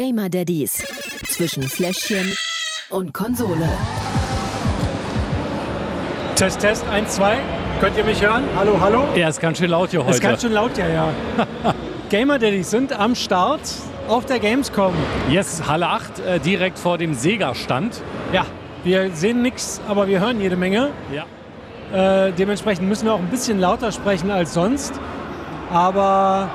Gamer Daddies zwischen Fläschchen und Konsole. Test, Test, 1, 2. Könnt ihr mich hören? Hallo, hallo? Ja, ist ganz schön laut hier heute. Ist ganz schön laut, ja, ja. Gamer Daddies sind am Start auf der Gamescom. Yes, Halle 8, äh, direkt vor dem Sega-Stand. Ja, wir sehen nichts, aber wir hören jede Menge. Ja. Äh, dementsprechend müssen wir auch ein bisschen lauter sprechen als sonst. Aber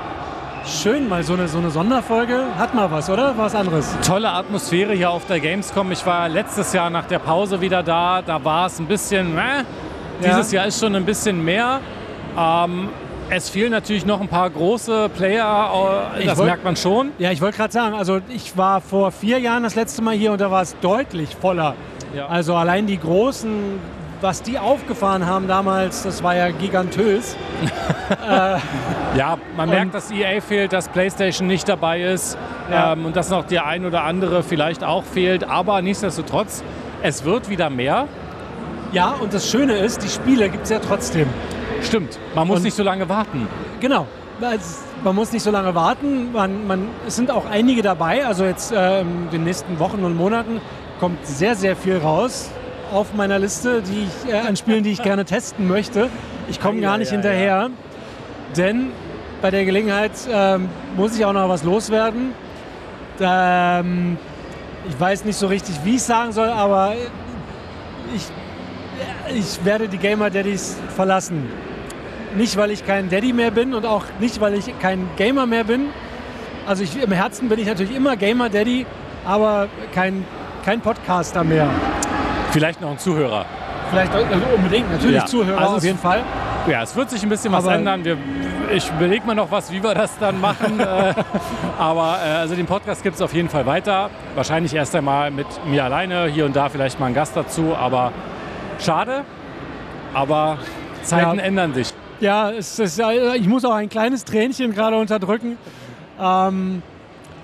schön, mal so eine, so eine Sonderfolge. Hat mal was, oder? Was anderes. Tolle Atmosphäre hier auf der Gamescom. Ich war letztes Jahr nach der Pause wieder da. Da war es ein bisschen. Äh, dieses Ja. Jahr ist schon ein bisschen mehr. Ähm, es fehlen natürlich noch ein paar große Player. äh, Das wollt- merkt man schon. Ja, ich wollte gerade sagen, also ich war vor vier Jahren das letzte Mal hier und da war es deutlich voller. Ja. Also allein die Großen, was die aufgefahren haben damals, das war ja gigantös. Ja, man merkt, dass EA fehlt, dass PlayStation nicht dabei ist Ja. ähm, und dass noch der ein oder andere vielleicht auch fehlt. Aber nichtsdestotrotz, es wird wieder mehr. Ja, und das Schöne ist, die Spiele gibt es ja trotzdem. Stimmt, man muss Und- nicht so lange warten. Genau. Man muss nicht so lange warten. Man, man, es sind auch einige dabei. Also jetzt äh, in den nächsten Wochen und Monaten kommt sehr, sehr viel raus auf meiner Liste die ich, äh, an Spielen, die ich gerne testen möchte. Ich komme gar nicht Ja, hinterher, denn bei der Gelegenheit ähm, muss ich auch noch was loswerden. Ähm, ich weiß nicht so richtig, wie ich sagen soll, aber ich, ich werde die Gamer Daddies verlassen. Nicht, weil ich kein Daddy mehr bin und auch nicht, weil ich kein Gamer mehr bin. Also ich, im Herzen bin ich natürlich immer Gamer Daddy, aber kein, kein Podcaster mehr. Vielleicht noch ein Zuhörer. Vielleicht also unbedingt, natürlich Ja, Zuhörer also auf jeden Fall. Ja, es wird sich ein bisschen was ändern. Wir, ich überlege mal noch was, wie wir das dann machen. äh, aber äh, also den Podcast gibt es auf jeden Fall weiter. Wahrscheinlich erst einmal mit mir alleine, hier und da vielleicht mal ein Gast dazu. Aber schade. Aber Zeiten Ja. ändern sich. Ja, ist, ja, ich muss auch ein kleines Tränchen gerade unterdrücken. Ähm,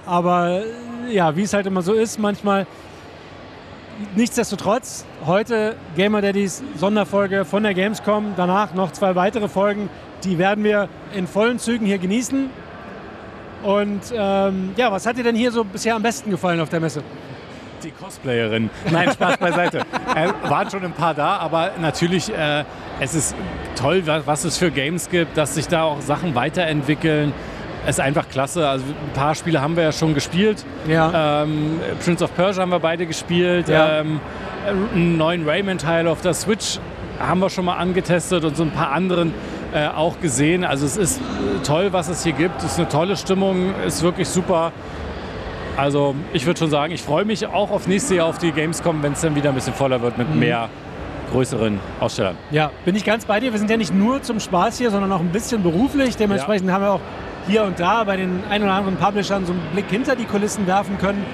aber äh, ja, wie es halt immer so ist, manchmal. Nichtsdestotrotz, heute Gamer Daddies Sonderfolge von der Gamescom. Danach noch zwei weitere Folgen. Die werden wir in vollen Zügen hier genießen. Und ähm, ja, was hat dir denn hier so bisher am besten gefallen auf der Messe? Die Cosplayerin. Nein, Spaß beiseite. äh, waren schon ein paar da, aber natürlich, äh, es ist toll, wa- was es für Games gibt, dass sich da auch Sachen weiterentwickeln. Es ist einfach klasse. Also ein paar Spiele haben wir ja schon gespielt. Ja. Ähm, Prince of Persia haben wir beide gespielt. Ja. Ähm, einen neuen Rayman-Teil auf der Switch haben wir schon mal angetestet und so ein paar anderen äh, auch gesehen. Also es ist toll, was es hier gibt. Es ist eine tolle Stimmung, ist wirklich super. Also ich würde schon sagen, ich freue mich auch auf nächstes Jahr auf die Gamescom, wenn es dann wieder ein bisschen voller wird Mhm. mit mehr größeren Ausstellern. Ja, bin ich ganz bei dir. Wir sind ja nicht nur zum Spaß hier, sondern auch ein bisschen beruflich. Dementsprechend haben wir auch hier und da bei den ein oder anderen Publishern so einen Blick hinter die Kulissen werfen können.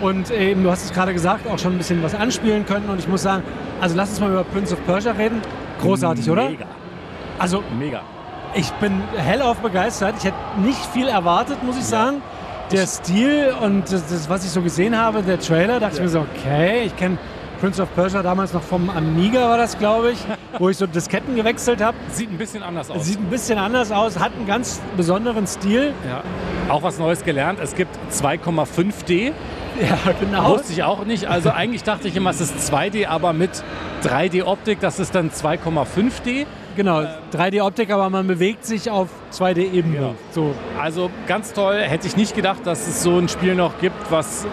Und eben, du hast es gerade gesagt, auch schon ein bisschen was anspielen können. Und ich muss sagen, also lass uns mal über Prince of Persia reden. Großartig, oder? Mega, Also mega. ich bin hellauf begeistert. Ich hätte nicht viel erwartet, muss ich sagen. Der Stil und das, das, was ich so gesehen habe, der Trailer, dachte ich mir so, okay, ich kenne Prince of Persia damals noch vom Amiga, war das, glaube ich, wo ich so Disketten gewechselt habe. Sieht ein bisschen anders aus. Sieht ein bisschen anders aus, hat einen ganz besonderen Stil. ja. Auch was Neues gelernt. Es gibt 2,5D. Ja, genau. Wusste ich auch nicht. Also eigentlich dachte ich immer, es ist 2D, aber mit 3D-Optik, das ist dann 2,5D. Genau, 3D-Optik, aber man bewegt sich auf 2D-Ebene. Genau. So. Also ganz toll. Hätte ich nicht gedacht, dass es so ein Spiel noch gibt, was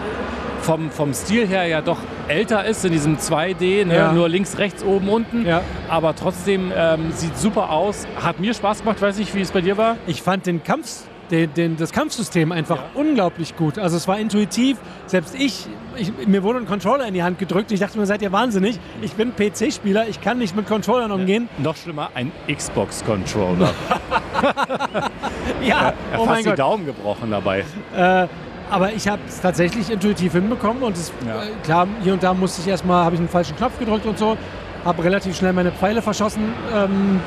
vom, vom Stil her ja doch älter ist in diesem 2D, ne? Ja. nur links, rechts, oben, unten. Ja. Aber trotzdem ähm, sieht super aus. Hat mir Spaß gemacht. Weiß nicht, wie es bei dir war. Ich fand den Kampf, den, den, das Kampfsystem einfach unglaublich gut. Also es war intuitiv. Selbst ich, ich, mir wurde ein Controller in die Hand gedrückt. Ich dachte mir, seid ihr wahnsinnig? Ich bin PC-Spieler, ich kann nicht mit Controllern umgehen. Noch schlimmer, ein Xbox-Controller. Ja, Er oh hat mein fast die Gott. Daumen gebrochen dabei. Äh, aber ich habe es tatsächlich intuitiv hinbekommen und es, Ja. äh, klar, hier und da musste ich erstmal, habe ich einen falschen Knopf gedrückt und so, habe relativ schnell meine Pfeile verschossen, ähm,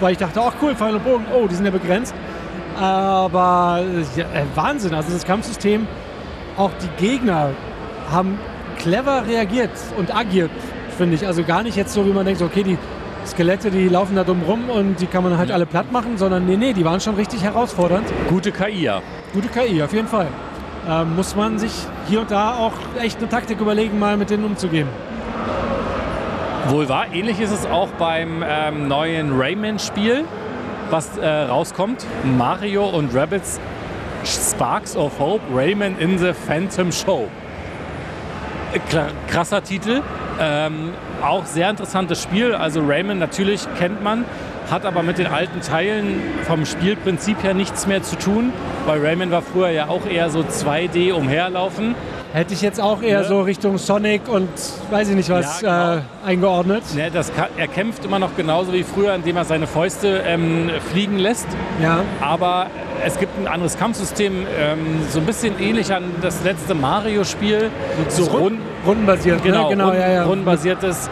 weil ich dachte, ach cool, Pfeil und Bogen, oh, die sind ja begrenzt. Aber ja, äh, Wahnsinn, also das Kampfsystem, auch die Gegner haben clever reagiert und agiert, finde ich. Also gar nicht jetzt so, wie man denkt, okay, die Skelette, die laufen da dumm rum und die kann man halt alle platt machen, sondern nee, nee, die waren schon richtig herausfordernd. Gute KI, ja. Gute KI, auf jeden Fall. Äh, muss man sich hier und da auch echt eine Taktik überlegen, mal mit denen umzugehen. Wohl wahr. Ähnlich ist es auch beim ähm, neuen Rayman-Spiel, was äh, rauskommt. Mario und Rabbits Sparks of Hope, Rayman in the Phantom Show. Äh, krasser Titel. Ähm, auch sehr interessantes Spiel. Also Rayman natürlich kennt man, hat aber mit den alten Teilen vom Spielprinzip her nichts mehr zu tun, weil Rayman war früher ja auch eher so 2D umherlaufen. Hätte ich jetzt auch eher ne? so Richtung Sonic und weiß ich nicht was ja, genau. äh, eingeordnet. Ne, das kann, er kämpft immer noch genauso wie früher, indem er seine Fäuste ähm, fliegen lässt. Ja. Aber es gibt ein anderes Kampfsystem, ähm, so ein bisschen ähnlich an das letzte Mario-Spiel. So rund, rundenbasiert, genau, ne? genau rund, ja, ja. rundenbasiertes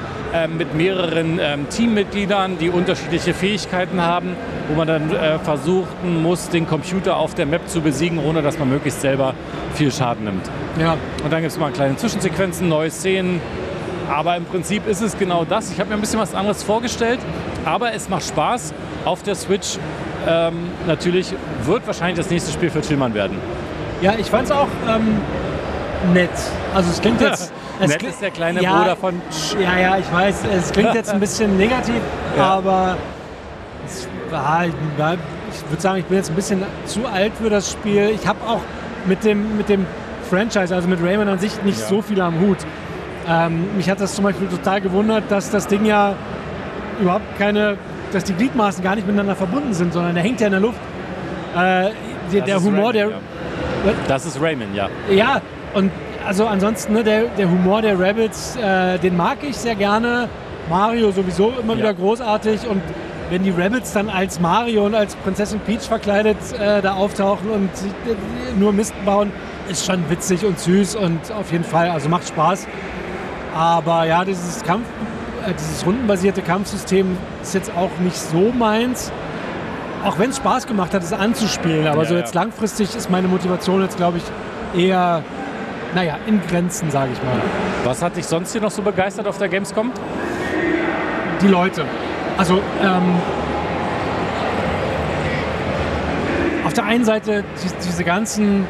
mit mehreren ähm, Teammitgliedern, die unterschiedliche Fähigkeiten haben, wo man dann äh, versuchen muss, den Computer auf der Map zu besiegen, ohne dass man möglichst selber viel Schaden nimmt. Ja. Und dann gibt es mal kleine Zwischensequenzen, neue Szenen. Aber im Prinzip ist es genau das. Ich habe mir ein bisschen was anderes vorgestellt, aber es macht Spaß. Auf der Switch ähm, natürlich wird wahrscheinlich das nächste Spiel für Tillmann werden. Ja, ich fand es auch ähm, nett. Also es klingt jetzt... Es Nett ist der kleine ja, Bruder von... Ja, ja, ich weiß, es klingt jetzt ein bisschen negativ, ja. aber es war, ich würde sagen, ich bin jetzt ein bisschen zu alt für das Spiel. Ich habe auch mit dem, mit dem Franchise, also mit Rayman an sich, nicht ja. so viel am Hut. Ähm, mich hat das zum Beispiel total gewundert, dass das Ding ja überhaupt keine, dass die Gliedmaßen gar nicht miteinander verbunden sind, sondern der hängt ja in der Luft. Äh, der, der Humor, Rayman, der. Ja. Das ist Rayman, ja. Ja, und also ansonsten, ne, der, der Humor der Rabbits, äh, den mag ich sehr gerne. Mario sowieso immer ja. wieder großartig und wenn die Rabbits dann als Mario und als Prinzessin Peach verkleidet äh, da auftauchen und äh, nur Mist bauen, ist schon witzig und süß und auf jeden Fall, also macht Spaß. Aber ja, dieses Kampf, äh, dieses rundenbasierte Kampfsystem ist jetzt auch nicht so meins. Auch wenn es Spaß gemacht hat, es anzuspielen. Aber ja, so jetzt ja. langfristig ist meine Motivation jetzt, glaube ich, eher naja, in Grenzen, sage ich mal. Was hat dich sonst hier noch so begeistert auf der Gamescom? Die Leute. Also ähm, auf der einen Seite die, diese ganzen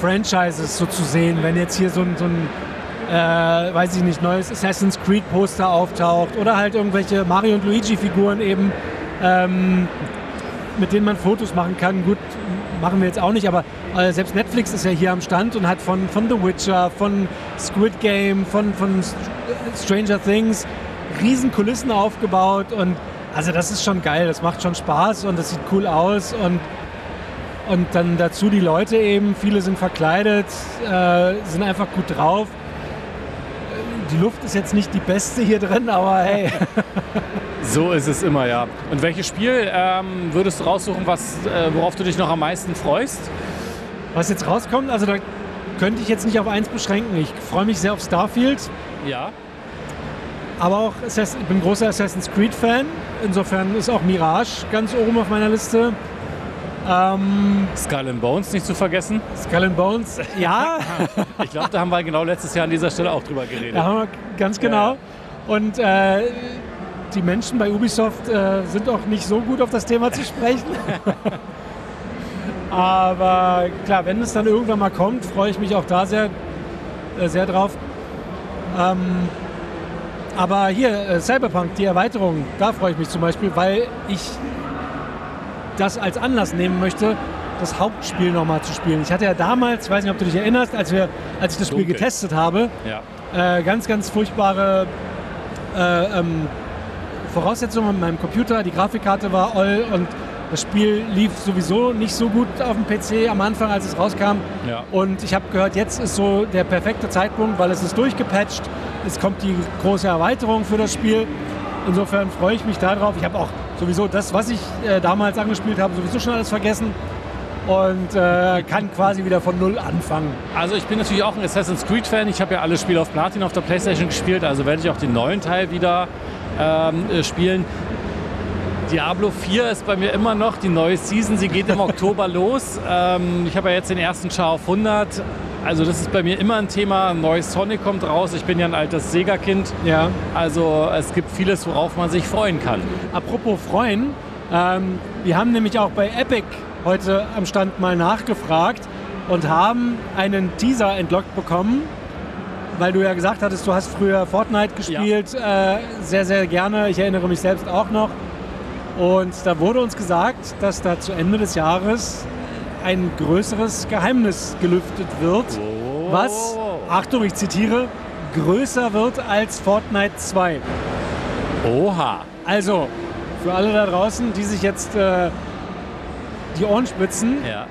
Franchises so zu sehen, wenn jetzt hier so ein, so ein äh, weiß ich nicht, neues Assassin's Creed Poster auftaucht oder halt irgendwelche Mario und Luigi Figuren eben, ähm, mit denen man Fotos machen kann. Gut, machen wir jetzt auch nicht, aber äh, selbst Netflix ist ja hier am Stand und hat von, von The Witcher, von Squid Game, von, von Stranger Things riesen Kulissen aufgebaut und also das ist schon geil, das macht schon Spaß und das sieht cool aus und, und dann dazu die Leute eben, viele sind verkleidet, äh, sind einfach gut drauf. Die Luft ist jetzt nicht die beste hier drin, aber hey. So ist es immer, ja. Und welches Spiel ähm, würdest du raussuchen, was, äh, worauf du dich noch am meisten freust? Was jetzt rauskommt, also da könnte ich jetzt nicht auf eins beschränken. Ich freue mich sehr auf Starfield. Ja. Aber auch, ich bin großer Assassin's Creed-Fan. Insofern ist auch Mirage ganz oben auf meiner Liste. Ähm, Skull and Bones nicht zu vergessen. Skull and Bones, ja. ich glaube, da haben wir genau letztes Jahr an dieser Stelle auch drüber geredet. Da haben wir ganz genau. Ja. Und äh, die Menschen bei Ubisoft äh, sind auch nicht so gut auf das Thema zu sprechen. Aber klar, wenn es dann irgendwann mal kommt, freue ich mich auch da sehr, äh, sehr drauf. Ähm, aber hier, äh, Cyberpunk, die Erweiterung, da freue ich mich zum Beispiel, weil ich das als Anlass nehmen möchte, das Hauptspiel nochmal zu spielen. Ich hatte ja damals, ich weiß nicht, ob du dich erinnerst, als, wir, als ich das Spiel getestet habe, ja. äh, ganz, ganz furchtbare äh, ähm, Voraussetzungen mit meinem Computer. Die Grafikkarte war all und das Spiel lief sowieso nicht so gut auf dem PC am Anfang, als es rauskam. Ja. Und ich habe gehört, jetzt ist so der perfekte Zeitpunkt, weil es ist durchgepatcht. Es kommt die große Erweiterung für das Spiel. Insofern freue ich mich darauf. Ich habe auch sowieso das, was ich äh, damals angespielt habe, sowieso schon alles vergessen und äh, kann quasi wieder von Null anfangen. Also ich bin natürlich auch ein Assassin's Creed-Fan. Ich habe ja alle Spiele auf Platin auf der Playstation gespielt, also werde ich auch den neuen Teil wieder ähm, äh, spielen. Diablo 4 ist bei mir immer noch die neue Season. Sie geht im Oktober los. Ähm, ich habe ja jetzt den ersten Char auf 100. Also das ist bei mir immer ein Thema. Neues Sonic kommt raus. Ich bin ja ein altes Sega-Kind. Ja. Also es gibt vieles, worauf man sich freuen kann. Apropos freuen. Ähm, wir haben nämlich auch bei Epic heute am Stand mal nachgefragt. und haben einen Teaser entlockt bekommen, weil du ja gesagt hattest, du hast früher Fortnite gespielt, äh, sehr, sehr gerne. Ich erinnere mich selbst auch noch. Und da wurde uns gesagt, dass da zu Ende des Jahres ein größeres Geheimnis gelüftet wird, Oh. was, Achtung, ich zitiere, größer wird als Fortnite 2. Oha. Also, für alle da draußen, die sich jetzt äh, die Ohren spitzen, Ja.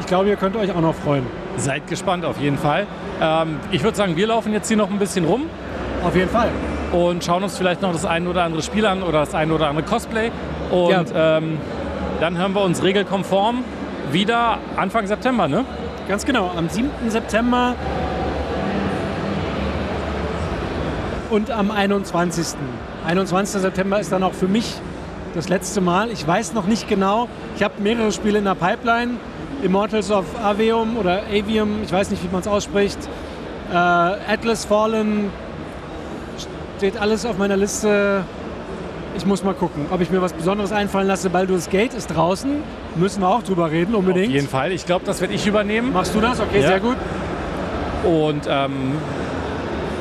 ich glaube, ihr könnt euch auch noch freuen. Seid gespannt auf jeden Fall. Ähm, ich würde sagen, wir laufen jetzt hier noch ein bisschen rum Auf jeden Fall. Und schauen uns vielleicht noch das ein oder andere Spiel an oder das ein oder andere Cosplay. Und ähm, dann hören wir uns regelkonform wieder Anfang September, ne? Ganz genau, am 7. September und am 21. 21. September ist dann auch für mich das letzte Mal. Ich weiß noch nicht genau. Ich habe mehrere Spiele in der Pipeline. Immortals of Aveum oder Avium, ich weiß nicht, wie man es ausspricht. Äh, Atlas Fallen steht alles auf meiner Liste. Ich muss mal gucken, ob ich mir was Besonderes einfallen lasse. Baldur's Gate ist draußen. Müssen wir auch drüber reden, unbedingt. Auf jeden Fall. Ich glaube, das werde ich übernehmen. Machst du das? Okay, Ja. sehr gut. Und ähm,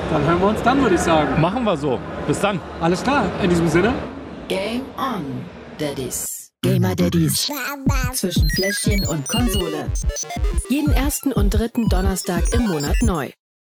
Dann hören wir uns dann, würde ich sagen. machen wir so. Bis dann. Alles klar, in diesem Sinne. Game on, Daddies. Gamer Daddies. Zwischen Fläschchen und Konsole. Jeden ersten und dritten Donnerstag im Monat neu.